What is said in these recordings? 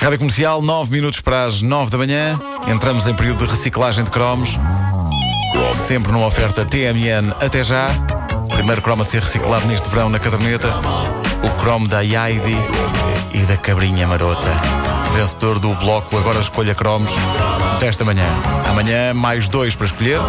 Rádio Comercial, 9 minutos para as 9 da manhã. Entramos em período de reciclagem de cromos. Sempre numa oferta TMN até já. Primeiro cromo a ser reciclado neste verão na caderneta. O cromo da Yaidi e da Cabrinha Marota. Vencedor do bloco Agora Escolha Cromos desta manhã. Amanhã, mais dois para escolher.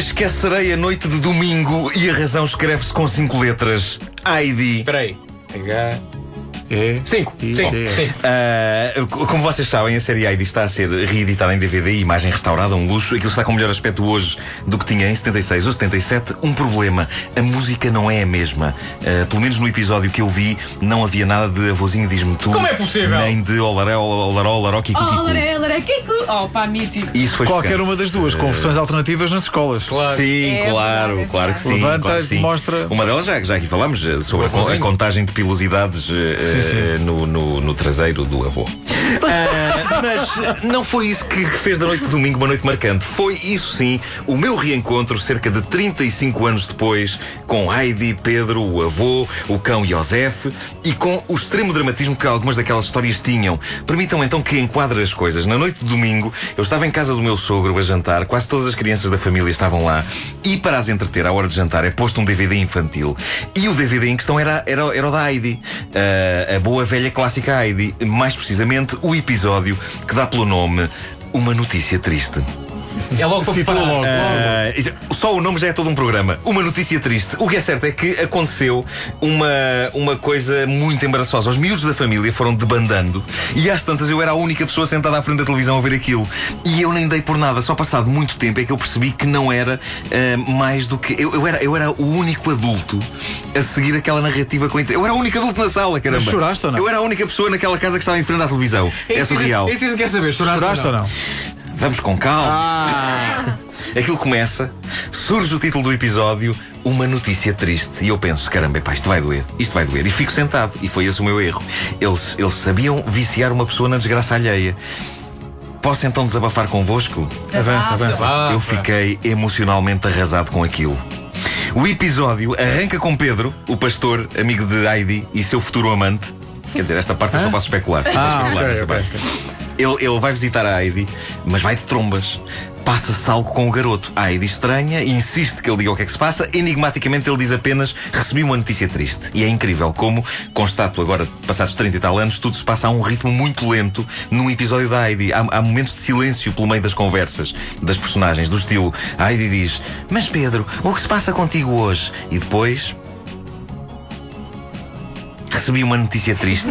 Esquecerei a noite de domingo e a razão escreve-se com cinco letras. Heidi. Espera aí. H. É? Cinco. Sim, sim. Ah, como vocês sabem, a série Heidi está a ser reeditada em DVD, imagem restaurada, um luxo. Aquilo está com melhor aspecto hoje do que tinha em 76 ou 77. Um problema: a música não é a mesma. Ah, pelo menos no episódio que eu vi, não havia nada de avôzinho diz-me tu. Como é possível? Nem de olaré, olaró, olaró, kiko, Oh, kiko. laré, laré, Kiko. Oh, pá, nítido. Isso foi Qualquer chocante. uma das duas, com versões alternativas nas escolas. Claro. Sim, É claro, é claro que sim. Levanta claro que e sim. mostra- Uma delas já, já aqui falámos eh, sobre a, a contagem de pilosidades eh, Sim, sim. eh, no, no- no traseiro do avô. Mas não foi isso que, fez da noite de domingo uma noite marcante. Foi isso sim o meu reencontro cerca de 35 anos depois com Heidi, Pedro, o avô, o cão Josef e com o extremo dramatismo que algumas daquelas histórias tinham. Permitam então que enquadre as coisas. Na noite de domingo eu estava em casa do meu sogro a jantar, quase todas as crianças da família estavam lá e para as entreter à hora de jantar é posto um DVD infantil. E o DVD em questão era, era, era o da Heidi, Ah, a boa velha clássica Heidi, mais precisamente o episódio que dá pelo nome Uma Notícia Triste. É logo para Situa preparar. logo. Isso- só o nome já é todo um programa. Uma notícia triste. O que é certo é que aconteceu uma, uma coisa muito embaraçosa. Os miúdos da família foram debandando e às tantas eu era a única pessoa sentada à frente da televisão a ver aquilo. E eu nem dei por nada. Só passado muito tempo é que eu percebi que não era ah, mais do que. Eu, eu era, eu era o único adulto a seguir aquela narrativa com Eu era o único adulto na sala, caramba. Mas choraste ou não? Eu era a única pessoa naquela casa que estava em frente à televisão. É surreal. Isso não quer saber. Choraste, Choraste ou não? Vamos com calma. Ah! Aquilo começa, surge o título do episódio, uma notícia triste. E eu penso, caramba, epá, isto vai doer, isto vai doer. E fico sentado, e foi esse o meu erro. Eles, eles sabiam viciar uma pessoa na desgraça alheia. Posso então desabafar convosco? Avança, avança. Ah, eu fiquei emocionalmente arrasado com aquilo. O episódio arranca com Pedro, o pastor, amigo de Heidi e seu futuro amante. Quer dizer, esta parte eu só posso especular. Ah, especular ok, nesta ok, parte. Ele, ele vai visitar a Heidi, mas vai de trombas. Passa-se algo com o garoto. A Heidi estranha, insiste que ele diga o que é que se passa. Enigmaticamente ele diz apenas: Recebi uma notícia triste. E é incrível como, constato agora, passados 30 e tal anos, tudo se passa a um ritmo muito lento num episódio da Heidi. Há, há momentos de silêncio pelo meio das conversas das personagens, do estilo: A Heidi diz: Mas Pedro, o que se passa contigo hoje? E depois. Recebi uma notícia triste.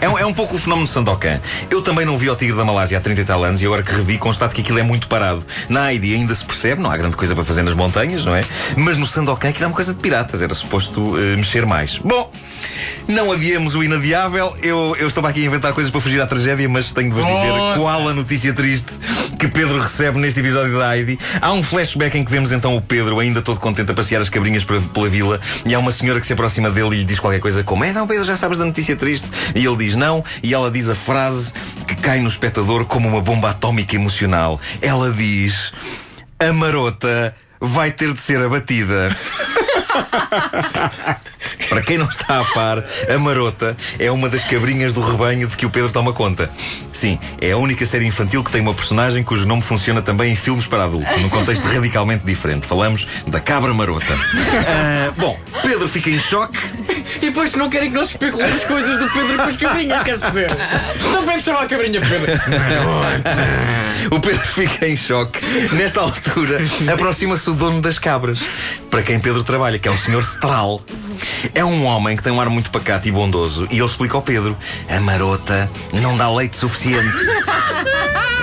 é, um, é um pouco o fenómeno de Sandokan. Eu também não vi o Tigre da Malásia há 30 e tal anos e agora que revi, constato que aquilo é muito parado. Na Heidi ainda se percebe, não há grande coisa para fazer nas montanhas, não é? Mas no Sandokan aquilo é uma coisa de piratas, era suposto eh, mexer mais. Bom, não adiemos o inadiável. Eu, eu estava aqui a inventar coisas para fugir à tragédia, mas tenho de vos dizer Força. qual a notícia triste que Pedro recebe neste episódio da Heidi. Há um flashback em que vemos então o Pedro ainda todo contente a passear as cabrinhas pela, pela vila e há uma senhora que se aproxima dele e lhe diz qualquer coisa como é, não Pedro, já sabes da notícia triste? E ele diz não e ela diz a frase que cai no espectador como uma bomba atómica emocional. Ela diz a marota vai ter de ser abatida. Para quem não está a par, a Marota é uma das cabrinhas do rebanho de que o Pedro toma conta. Sim, é a única série infantil que tem uma personagem cujo nome funciona também em filmes para adultos, num contexto radicalmente diferente. Falamos da cabra marota. Ah, bom, Pedro fica em choque. E depois não querem que nós especulemos coisas do Pedro com as cabrinhas, quer dizer? É que chama a cabrinha Pedro? O Pedro fica em choque. Nesta altura, aproxima-se o dono das cabras, para quem Pedro trabalha, que é o Sr. Stral. É um homem que tem um ar muito pacato e bondoso, e ele explica ao Pedro: a marota não dá leite suficiente.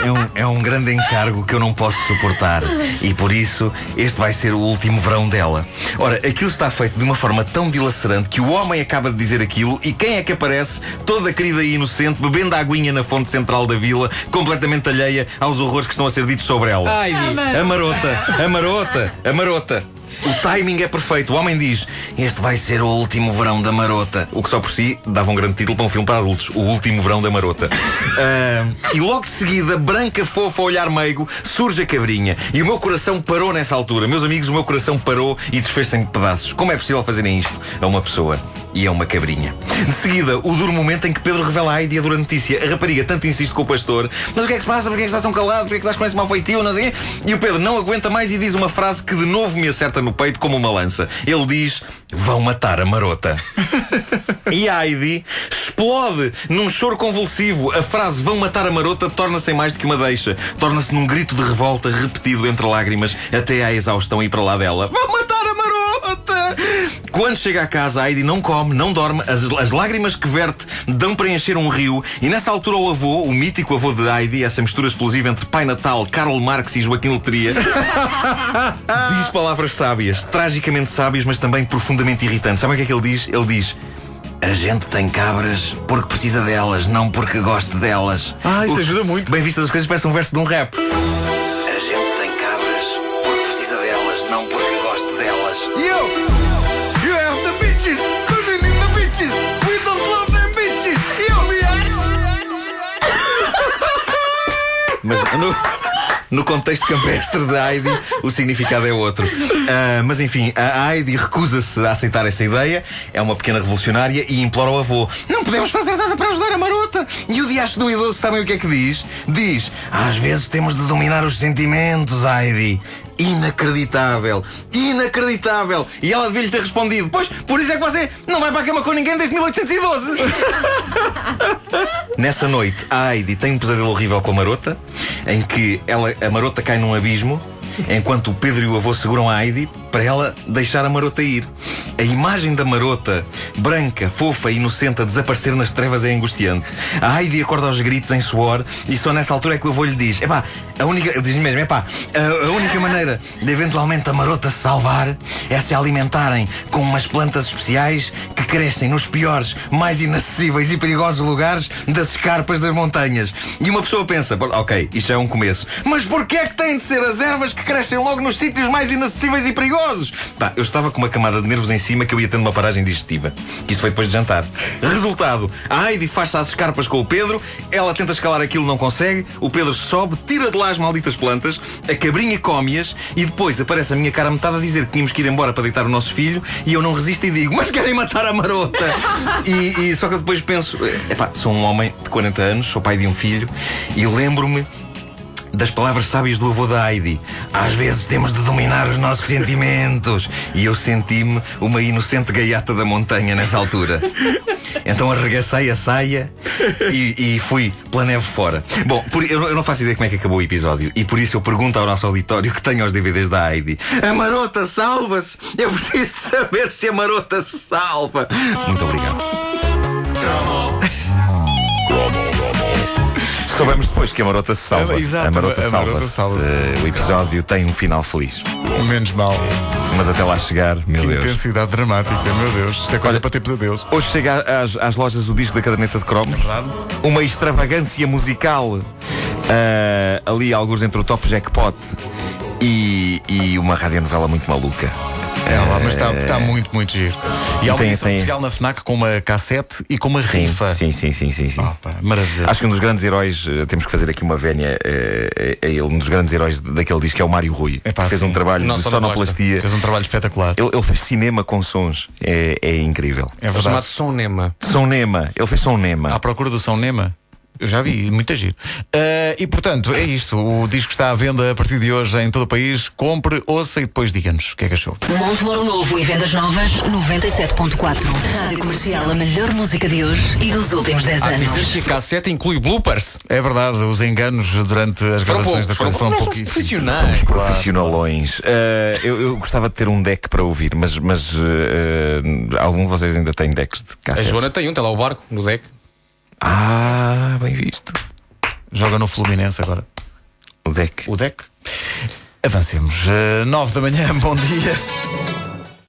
É um, é um grande encargo que eu não posso suportar. E por isso, este vai ser o último verão dela. Ora, aquilo está feito de uma forma tão dilacerante que o homem acaba de dizer aquilo e quem é que aparece, toda querida e inocente, bebendo a aguinha na fonte central da vila, completamente alheia aos horrores que estão a ser ditos sobre ela. Ai. A marota, a marota, a marota. O timing é perfeito. O homem diz: Este vai ser o último verão da marota. O que só por si dava um grande título para um filme para adultos: O último verão da marota. Ah, e logo de seguida, branca, fofa, olhar meigo, surge a cabrinha. E o meu coração parou nessa altura. Meus amigos, o meu coração parou e desfez-se em pedaços. Como é possível fazerem isto a uma pessoa? E é uma cabrinha. De seguida, o duro momento em que Pedro revela a Heidi a dura notícia. A rapariga tanto insiste com o pastor: Mas o que é que se passa? Porquê é que estás tão calado? Porquê é que estás com esse mau feitio? Não sei quê. E o Pedro não aguenta mais e diz uma frase que de novo me acerta no peito como uma lança. Ele diz: Vão matar a marota. e a Heidi explode num choro convulsivo. A frase vão matar a marota torna-se em mais do que uma deixa. Torna-se num grito de revolta repetido entre lágrimas até à exaustão ir para lá dela. Vão matar! Quando chega a casa, a Heidi não come, não dorme, as, as lágrimas que verte dão para encher um rio, e nessa altura o avô, o mítico avô de Heidi, essa mistura explosiva entre Pai Natal, Karl Marx e Joaquim Letria, diz palavras sábias, tragicamente sábias, mas também profundamente irritantes. Sabem o que é que ele diz? Ele diz. A gente tem cabras porque precisa delas, não porque goste delas. Ah, isso O- ajuda muito. Bem vistas as coisas, parece um verso de um rap. Mas no, no contexto campestre de Heidi, o significado é outro. Ah, mas enfim, a Heidi recusa-se a aceitar essa ideia, é uma pequena revolucionária e implora ao avô: Não podemos fazer nada para ajudar a marota. E o diacho do idoso, sabem o que é que diz? Diz: Às vezes temos de dominar os sentimentos, Heidi. Inacreditável, inacreditável. E ela devia-lhe ter respondido: Pois, por isso é que você não vai para a cama com ninguém desde 1812. Nessa noite, a Heidi tem um pesadelo horrível com a marota, em que ela, a marota cai num abismo, enquanto o Pedro e o avô seguram a Heidi para ela deixar a marota ir. A imagem da marota, branca, fofa e inocente, a desaparecer nas trevas é angustiante. A Heidi acorda aos gritos em suor e só nessa altura é que o avô lhe diz: Epá, a única. Diz mesmo: Epá, a, a única maneira de eventualmente a marota se salvar é se alimentarem com umas plantas especiais que crescem nos piores, mais inacessíveis e perigosos lugares das escarpas das montanhas. E uma pessoa pensa: "Bom, Ok, isto é um começo. Mas porquê é que têm de ser as ervas que crescem logo nos sítios mais inacessíveis e perigosos? Pá, eu estava com uma camada de nervos em cima que eu ia tendo uma paragem digestiva. Isto foi depois de jantar. Resultado: a Heidi faz-se às escarpas com o Pedro, ela tenta escalar aquilo, não consegue, o Pedro sobe, tira de lá as malditas plantas, a cabrinha come-as e depois aparece a minha cara metade a dizer que tínhamos que ir embora para deitar o nosso filho e eu não resisto e digo: Mas querem matar a marota! e, e só que eu depois penso: Epá, sou um homem de 40 anos, sou pai de um filho e lembro-me das palavras sábias do avô da Heidi. Às vezes temos de dominar os nossos sentimentos. E eu senti-me uma inocente gaiata da montanha nessa altura. Então arregacei a saia e, e fui pela neve fora. Bom, por- eu, eu não faço ideia como é que acabou o episódio. E por isso eu pergunto ao nosso auditório que tem os DVDs da Heidi: A marota salva-se! Eu preciso saber se a marota se salva. Muito obrigado. Soubemos depois que a marota se salva. Exato, a marota a marota salva-se. salva-se. Eh, o episódio tem um final feliz. Menos mal. Mas até lá chegar, meu Que Deus. intensidade dramática, meu Deus. Isto é coisa Olha- para ter pesadelos. Hoje chega às, às lojas o disco da caderneta de cromos. verdade. Uma extravagância musical. ah, ali, alguns entre o Top Jackpot e, e uma radionovela muito maluca. É lá, mas está está muito, muito giro. E há uma tem- edição tem- especial na FNAC com uma cassete e com uma rifa. Sim, sim, sim, sim, sim. Oh, pá, maravilhoso. Acho que um dos grandes heróis, eh, temos que fazer aqui uma vénia eh, a ele, um dos grandes heróis daquele disco é o Mário Rui. Epá, fez sim. um trabalho Não, de só não sonoplastia. Fez um trabalho espetacular. Ele, ele fez cinema com sons. É, é incrível. É Chamado verdade. Sonema. Sonema. Ele fez sonema. À procura do São Nema. Eu já vi, muita giro. Ah, e portanto, é isto. O disco está à venda a partir de hoje em todo o país. Compre, ouça e depois diga-nos o que é que achou. Monte Novo e vendas novas 97.4. Rádio Comercial, a melhor música de hoje e dos últimos 10 Há de anos. dizer que a cassete inclui bloopers. É verdade, os enganos durante as Foram gravações poucos, da foram coisa foram somos pouquíssimos. profissionais. Somos claro. Profissionalões. Eh, eu, eu gostava de ter um deck para ouvir, mas, mas eh, algum de vocês ainda tem decks de A cassete? Joana tem um, tem lá o barco no deck. Ah, bem visto. Joga no Fluminense agora. O deck. O deck. Avancemos. Uh, 9 da manhã, bom dia.